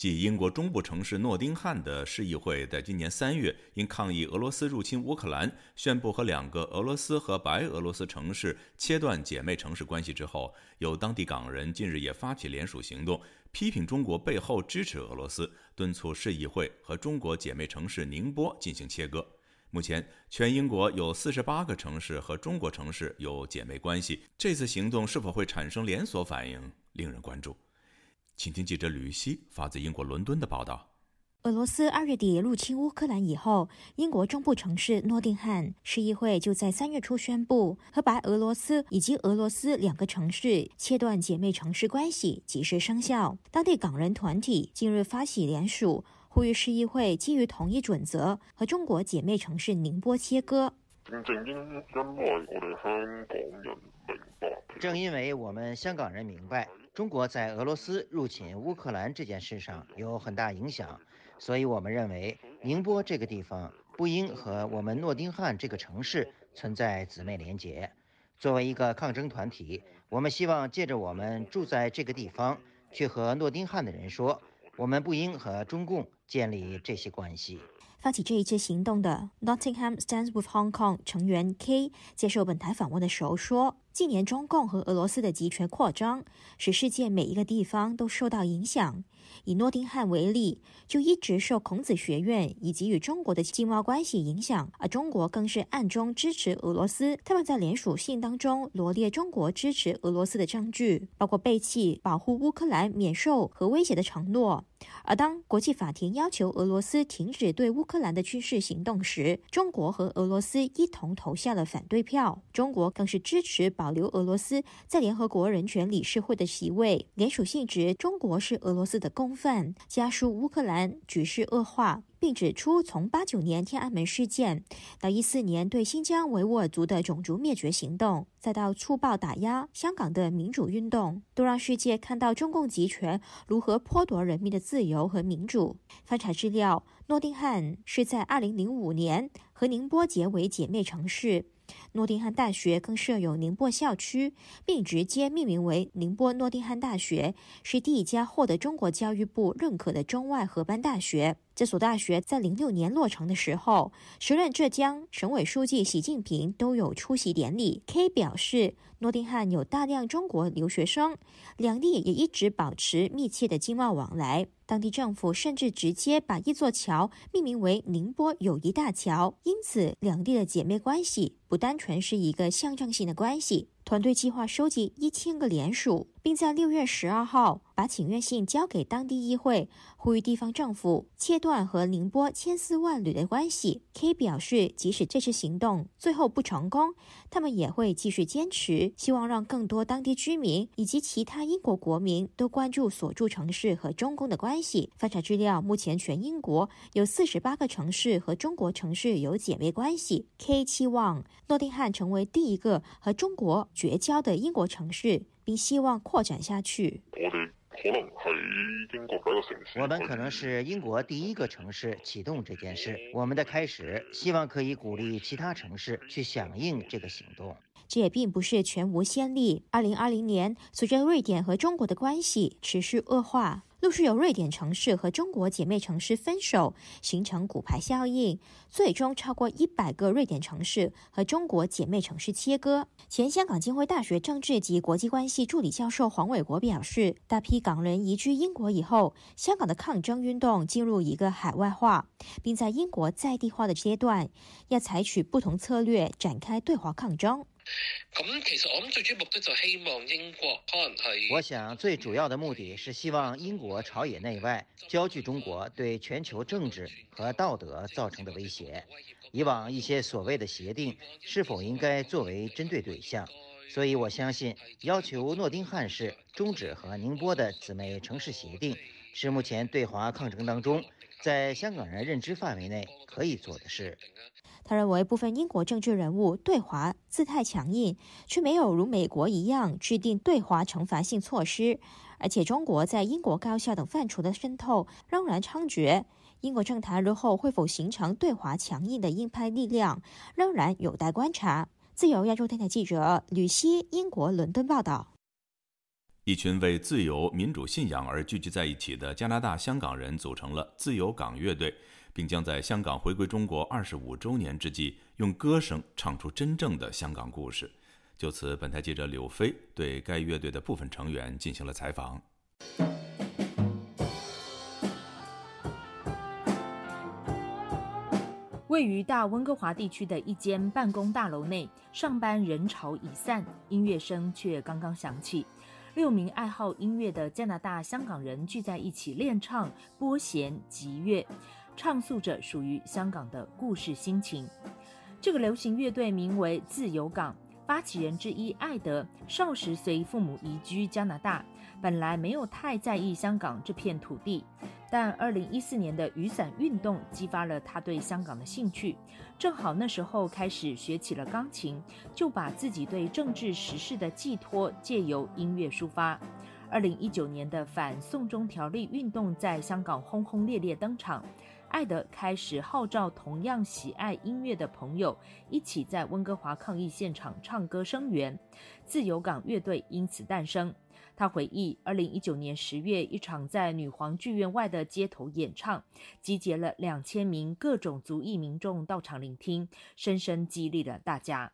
继英国中部城市诺丁汉的市议会，在今年三月因抗议俄罗斯入侵乌克兰，宣布和两个俄罗斯和白俄罗斯城市切断姐妹城市关系之后，有当地港人近日也发起联署行动，批评中国背后支持俄罗斯，敦促市议会和中国姐妹城市宁波进行切割。目前，全英国有四十八个城市和中国城市有姐妹关系，这次行动是否会产生连锁反应，令人关注。请听记者吕希发自英国伦敦的报道：俄罗斯二月底入侵乌克兰以后，英国中部城市诺丁汉市议会就在三月初宣布和白俄罗斯以及俄罗斯两个城市切断姐妹城市关系，即时生效。当地港人团体近日发起联署，呼吁市议会基于同一准则和中国姐妹城市宁波切割。正正因因为我哋香港人明白，正因为我们香港人明白。中国在俄罗斯入侵乌克兰这件事上有很大影响，所以我们认为宁波这个地方不应和我们诺丁汉这个城市存在姊妹连结。作为一个抗争团体，我们希望借着我们住在这个地方，去和诺丁汉的人说，我们不应和中共建立这些关系。发起这一次行动的 Nottingham Stands with Hong Kong 成员 K 接受本台访问的时候说。近年，中共和俄罗斯的集权扩张，使世界每一个地方都受到影响。以诺丁汉为例，就一直受孔子学院以及与中国的经贸关系影响，而中国更是暗中支持俄罗斯。他们在联署信当中罗列中国支持俄罗斯的证据，包括背弃保护乌克兰免受核威胁的承诺。而当国际法庭要求俄罗斯停止对乌克兰的军事行动时，中国和俄罗斯一同投下了反对票。中国更是支持保留俄罗斯在联合国人权理事会的席位。联署信指中国是俄罗斯的共犯，加书乌克兰局势恶化。并指出，从八九年天安门事件到一四年对新疆维吾尔族的种族灭绝行动，再到粗暴打压香港的民主运动，都让世界看到中共集权如何剥夺人民的自由和民主。翻查资料，诺丁汉是在二零零五年和宁波结为姐妹城市。诺丁汉大学更设有宁波校区，并直接命名为宁波诺丁汉大学，是第一家获得中国教育部认可的中外合办大学。这所大学在零六年落成的时候，时任浙江省委书记习近平都有出席典礼。K 表示，诺丁汉有大量中国留学生，两地也一直保持密切的经贸往来。当地政府甚至直接把一座桥命名为宁波友谊大桥，因此两地的姐妹关系不单纯是一个象征性的关系。团队计划收集一千个联署，并在六月十二号把请愿信交给当地议会，呼吁地方政府切断和宁波千丝万缕的关系。K 表示，即使这次行动最后不成功，他们也会继续坚持，希望让更多当地居民以及其他英国国民都关注所住城市和中共的关系。翻查资料，目前全英国有四十八个城市和中国城市有姐妹关系。K 期望诺丁汉成为第一个和中国。绝交的英国城市，并希望扩展下去。我们可能是英国第一个城市启动这件事。我们的开始，希望可以鼓励其他城市去响应这个行动。这也并不是全无先例。二零二零年，随着瑞典和中国的关系持续恶化。陆续有瑞典城市和中国姐妹城市分手，形成骨牌效应，最终超过一百个瑞典城市和中国姐妹城市切割。前香港浸会大学政治及国际关系助理教授黄伟国表示，大批港人移居英国以后，香港的抗争运动进入一个海外化，并在英国在地化的阶段，要采取不同策略展开对华抗争。咁其实我諗最主要目的就希望英国可能系，我想最主要的目的是希望英国朝野内外焦聚中国对全球政治和道德造成的威胁。以往一些所谓的协定是否应该作为针对对象？所以我相信，要求诺丁汉市终止和宁波的姊妹城市协定，是目前对华抗争当中，在香港人认知范围内可以做的事。他认为，部分英国政治人物对华姿态强硬，却没有如美国一样制定对华惩罚性措施，而且中国在英国高校等范畴的渗透仍然猖獗。英国政坛日后会否形成对华强硬的硬派力量，仍然有待观察。自由亚洲电台记者吕希，英国伦敦报道。一群为自由民主信仰而聚集在一起的加拿大香港人组成了自由港乐队，并将在香港回归中国二十五周年之际，用歌声唱出真正的香港故事。就此，本台记者柳飞对该乐队的部分成员进行了采访。位于大温哥华地区的一间办公大楼内，上班人潮已散，音乐声却刚刚响起。六名爱好音乐的加拿大香港人聚在一起练唱、拨弦、击乐，唱诉着属于香港的故事心情。这个流行乐队名为自由港，发起人之一艾德少时随父母移居加拿大，本来没有太在意香港这片土地。但二零一四年的雨伞运动激发了他对香港的兴趣，正好那时候开始学起了钢琴，就把自己对政治时事的寄托借由音乐抒发。二零一九年的反送中条例运动在香港轰轰烈烈登场，艾德开始号召同样喜爱音乐的朋友一起在温哥华抗议现场唱歌声援，自由港乐队因此诞生。他回忆，二零一九年十月，一场在女皇剧院外的街头演唱，集结了两千名各种族裔民众到场聆听，深深激励了大家。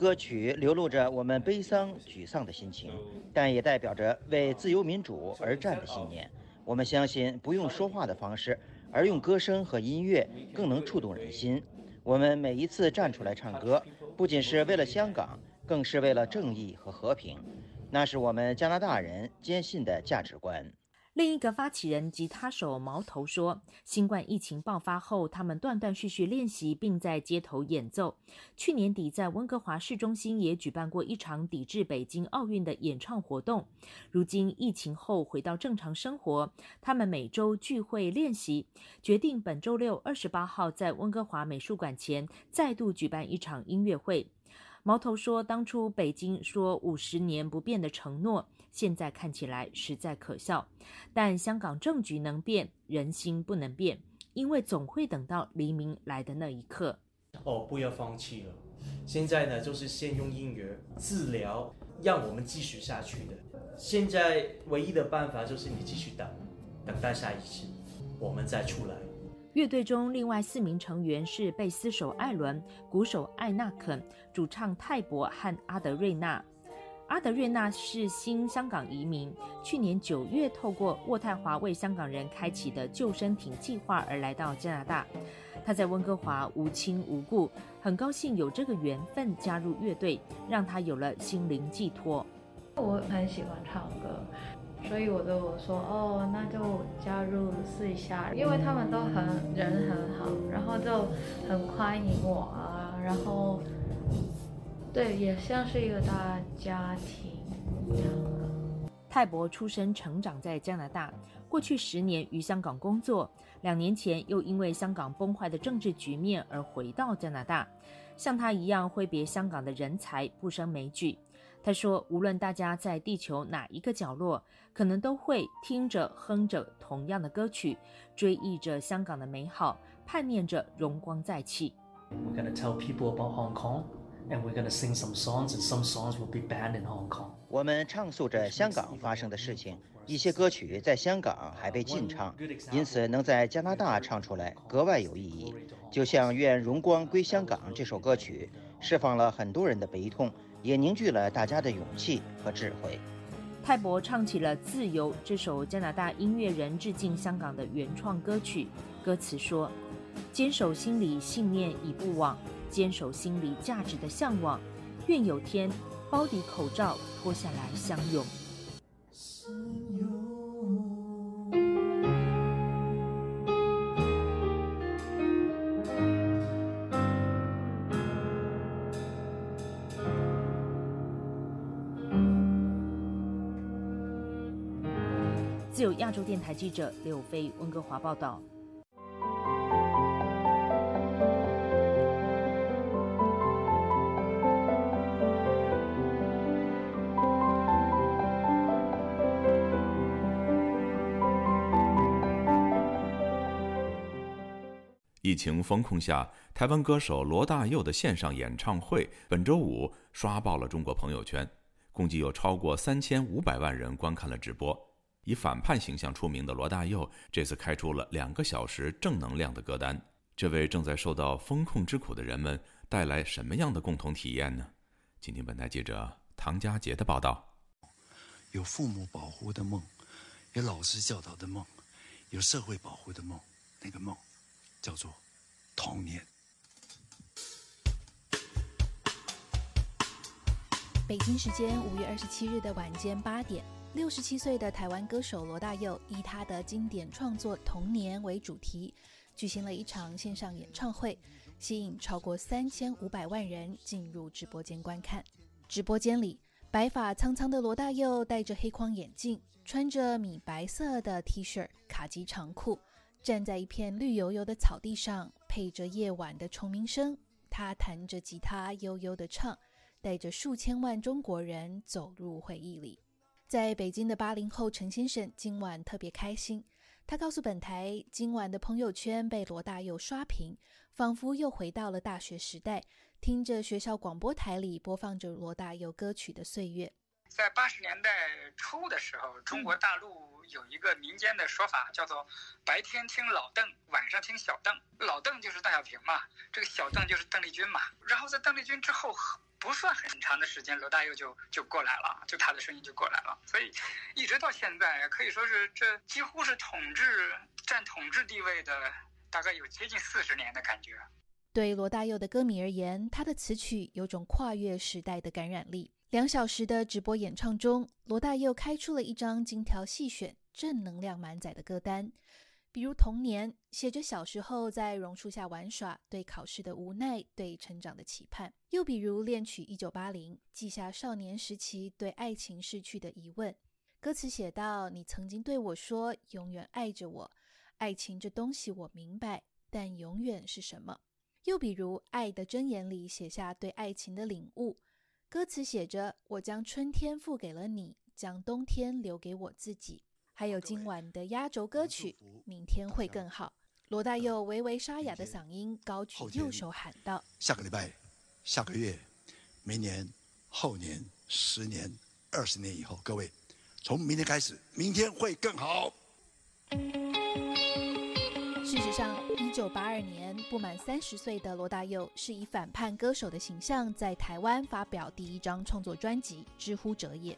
歌曲流露着我们悲伤、沮丧的心情，但也代表着为自由民主而战的信念。我们相信，不用说话的方式，而用歌声和音乐，更能触动人心。我们每一次站出来唱歌，不仅是为了香港，更是为了正义和和平。那是我们加拿大人坚信的价值观。另一个发起人吉他手毛头说：“新冠疫情爆发后，他们断断续续练习，并在街头演奏。去年底在温哥华市中心也举办过一场抵制北京奥运的演唱活动。如今疫情后回到正常生活，他们每周聚会练习，决定本周六二十八号在温哥华美术馆前再度举办一场音乐会。”毛头说：“当初北京说五十年不变的承诺。”现在看起来实在可笑，但香港政局能变，人心不能变，因为总会等到黎明来的那一刻。哦，不要放弃了。现在呢，就是先用音乐治疗，让我们继续下去的。现在唯一的办法就是你继续等，等待下一次，我们再出来。乐队中另外四名成员是贝斯手艾伦、鼓手艾纳肯、主唱泰伯和阿德瑞娜。阿德瑞娜是新香港移民，去年九月透过渥太华为香港人开启的救生艇计划而来到加拿大。他在温哥华无亲无故，很高兴有这个缘分加入乐队，让他有了心灵寄托。我很喜欢唱歌，所以我就说哦，那就加入试一下，因为他们都很人很好，然后就很欢迎我啊，然后。对，也像是一个大家庭一样。泰伯出生、成长在加拿大，过去十年于香港工作，两年前又因为香港崩坏的政治局面而回到加拿大。像他一样挥别香港的人才不胜枚举。他说：“无论大家在地球哪一个角落，可能都会听着、哼着同样的歌曲，追忆着香港的美好，盼念着荣光再起。” We're gonna tell people about Hong Kong. And we're gonna sing some songs, and some songs will be banned in Hong Kong. 我们唱诉着香港发生的事情，一些歌曲在香港还被禁唱，因此能在加拿大唱出来格外有意义。就像《愿荣光归香港》这首歌曲，释放了很多人的悲痛，也凝聚了大家的勇气和智慧。泰伯唱起了《自由》这首加拿大音乐人致敬香港的原创歌曲，歌词说：“坚守心里信念已不枉。”坚守心理价值的向往愿有天包底口罩脱下来相拥。自由亚洲电台记者刘飞温哥华报道。情封控下，台湾歌手罗大佑的线上演唱会本周五刷爆了中国朋友圈，共计有超过三千五百万人观看了直播。以反叛形象出名的罗大佑这次开出了两个小时正能量的歌单，这为正在受到封控之苦的人们带来什么样的共同体验呢？请听本台记者唐佳杰的报道。有父母保护的梦，有老师教导的梦，有社会保护的梦，那个梦。叫做童年。北京时间五月二十七日的晚间八点，六十七岁的台湾歌手罗大佑以他的经典创作《童年》为主题，举行了一场线上演唱会，吸引超过三千五百万人进入直播间观看。直播间里，白发苍苍的罗大佑戴着黑框眼镜，穿着米白色的 T 恤、卡其长裤。站在一片绿油油的草地上，配着夜晚的虫鸣声，他弹着吉他，悠悠地唱，带着数千万中国人走入回忆里。在北京的八零后陈先生今晚特别开心，他告诉本台，今晚的朋友圈被罗大佑刷屏，仿佛又回到了大学时代，听着学校广播台里播放着罗大佑歌曲的岁月。在八十年代初的时候，中国大陆有一个民间的说法，叫做“白天听老邓，晚上听小邓”。老邓就是邓小平嘛，这个小邓就是邓丽君嘛。然后在邓丽君之后，不算很长的时间，罗大佑就就过来了，就他的声音就过来了。所以一直到现在，可以说是这几乎是统治占统治地位的，大概有接近四十年的感觉。对罗大佑的歌迷而言，他的词曲有种跨越时代的感染力。两小时的直播演唱中，罗大佑开出了一张精挑细选、正能量满载的歌单，比如《童年》，写着小时候在榕树下玩耍，对考试的无奈，对成长的期盼；又比如《恋曲一九八零》，记下少年时期对爱情逝去的疑问。歌词写道：“你曾经对我说，永远爱着我，爱情这东西我明白，但永远是什么？”又比如《爱的箴言》里写下对爱情的领悟。歌词写着：“我将春天付给了你，将冬天留给我自己。”还有今晚的压轴歌曲《明天会更好》，罗大佑微微沙哑的嗓音高举右手喊道：“下个礼拜，下个月，明年，后年，十年，二十年以后，各位，从明天开始，明天会更好。”事实上，一九八二年，不满三十岁的罗大佑是以反叛歌手的形象在台湾发表第一张创作专辑《知乎者也》。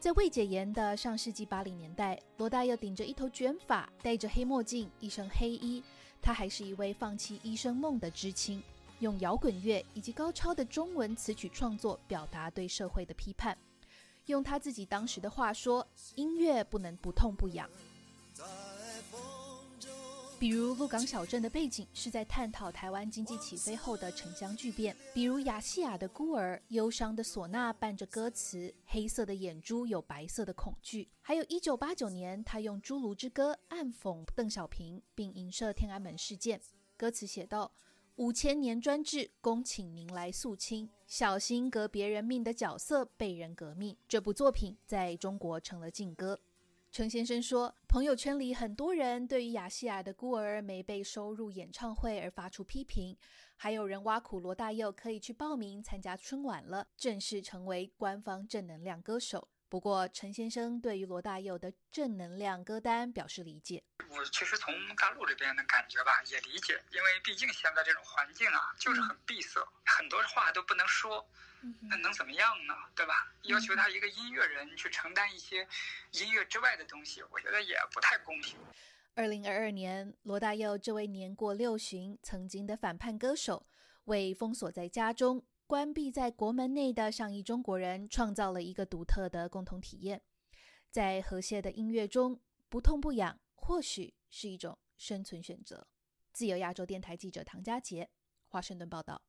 在未解严的上世纪八零年代，罗大佑顶着一头卷发，戴着黑墨镜，一身黑衣，他还是一位放弃医生梦的知青，用摇滚乐以及高超的中文词曲创作，表达对社会的批判。用他自己当时的话说：“音乐不能不痛不痒。”比如鹿港小镇的背景是在探讨台湾经济起飞后的城乡巨变；比如亚细亚的孤儿，忧伤的唢呐伴着歌词，黑色的眼珠有白色的恐惧；还有一九八九年，他用《侏儒之歌》暗讽邓小平，并影射天安门事件，歌词写道：“五千年专制，恭请您来肃清，小心革别人命的角色被人革命。”这部作品在中国成了禁歌。陈先生说，朋友圈里很多人对于亚细亚的孤儿没被收入演唱会而发出批评，还有人挖苦罗大佑可以去报名参加春晚了，正式成为官方正能量歌手。不过，陈先生对于罗大佑的正能量歌单表示理解。我其实从大陆这边的感觉吧，也理解，因为毕竟现在这种环境啊，就是很闭塞，很多话都不能说。那能怎么样呢？对吧？要求他一个音乐人去承担一些音乐之外的东西，我觉得也不太公平。二零二二年，罗大佑这位年过六旬、曾经的反叛歌手，为封锁在家中、关闭在国门内的上亿中国人创造了一个独特的共同体验。在和谐的音乐中，不痛不痒，或许是一种生存选择。自由亚洲电台记者唐佳杰，华盛顿报道。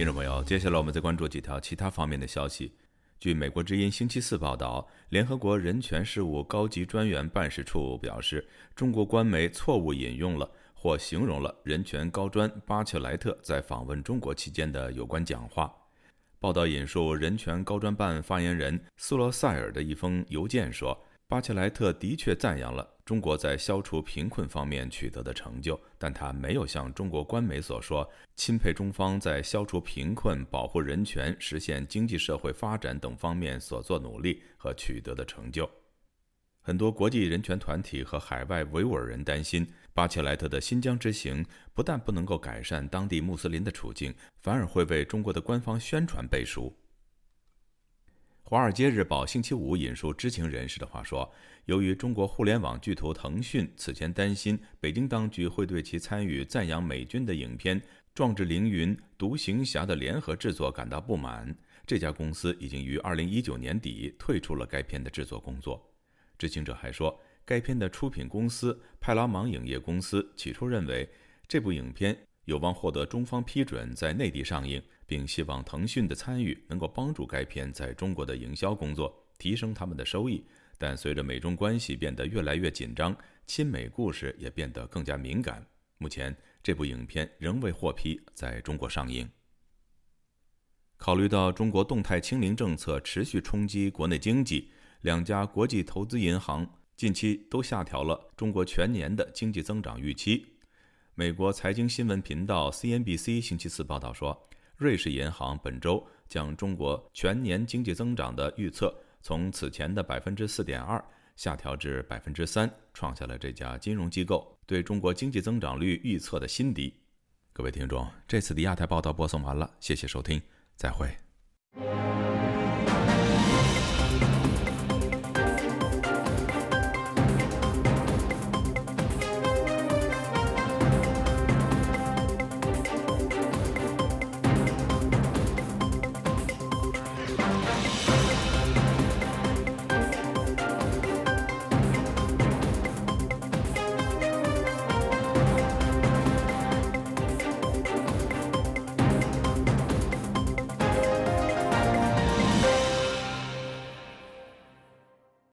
听众朋友，接下来我们再关注几条其他方面的消息。据美国之音星期四报道，联合国人权事务高级专员办事处表示，中国官媒错误引用了或形容了人权高专巴切莱特在访问中国期间的有关讲话。报道引述人权高专办发言人斯罗塞尔的一封邮件说。巴切莱特的确赞扬了中国在消除贫困方面取得的成就，但他没有像中国官媒所说，钦佩中方在消除贫困、保护人权、实现经济社会发展等方面所做努力和取得的成就。很多国际人权团体和海外维吾尔人担心，巴切莱特的新疆之行不但不能够改善当地穆斯林的处境，反而会为中国的官方宣传背书。《华尔街日报》星期五引述知情人士的话说：“由于中国互联网巨头腾讯此前担心北京当局会对其参与赞扬美军的影片《壮志凌云》《独行侠》的联合制作感到不满，这家公司已经于2019年底退出了该片的制作工作。”知情者还说，该片的出品公司派拉蒙影业公司起初认为这部影片有望获得中方批准在内地上映。并希望腾讯的参与能够帮助该片在中国的营销工作，提升他们的收益。但随着美中关系变得越来越紧张，亲美故事也变得更加敏感。目前，这部影片仍未获批在中国上映。考虑到中国动态清零政策持续冲击国内经济，两家国际投资银行近期都下调了中国全年的经济增长预期。美国财经新闻频道 CNBC 星期四报道说。瑞士银行本周将中国全年经济增长的预测从此前的百分之四点二下调至百分之三，创下了这家金融机构对中国经济增长率预测的新低。各位听众，这次的亚太报道播送完了，谢谢收听，再会。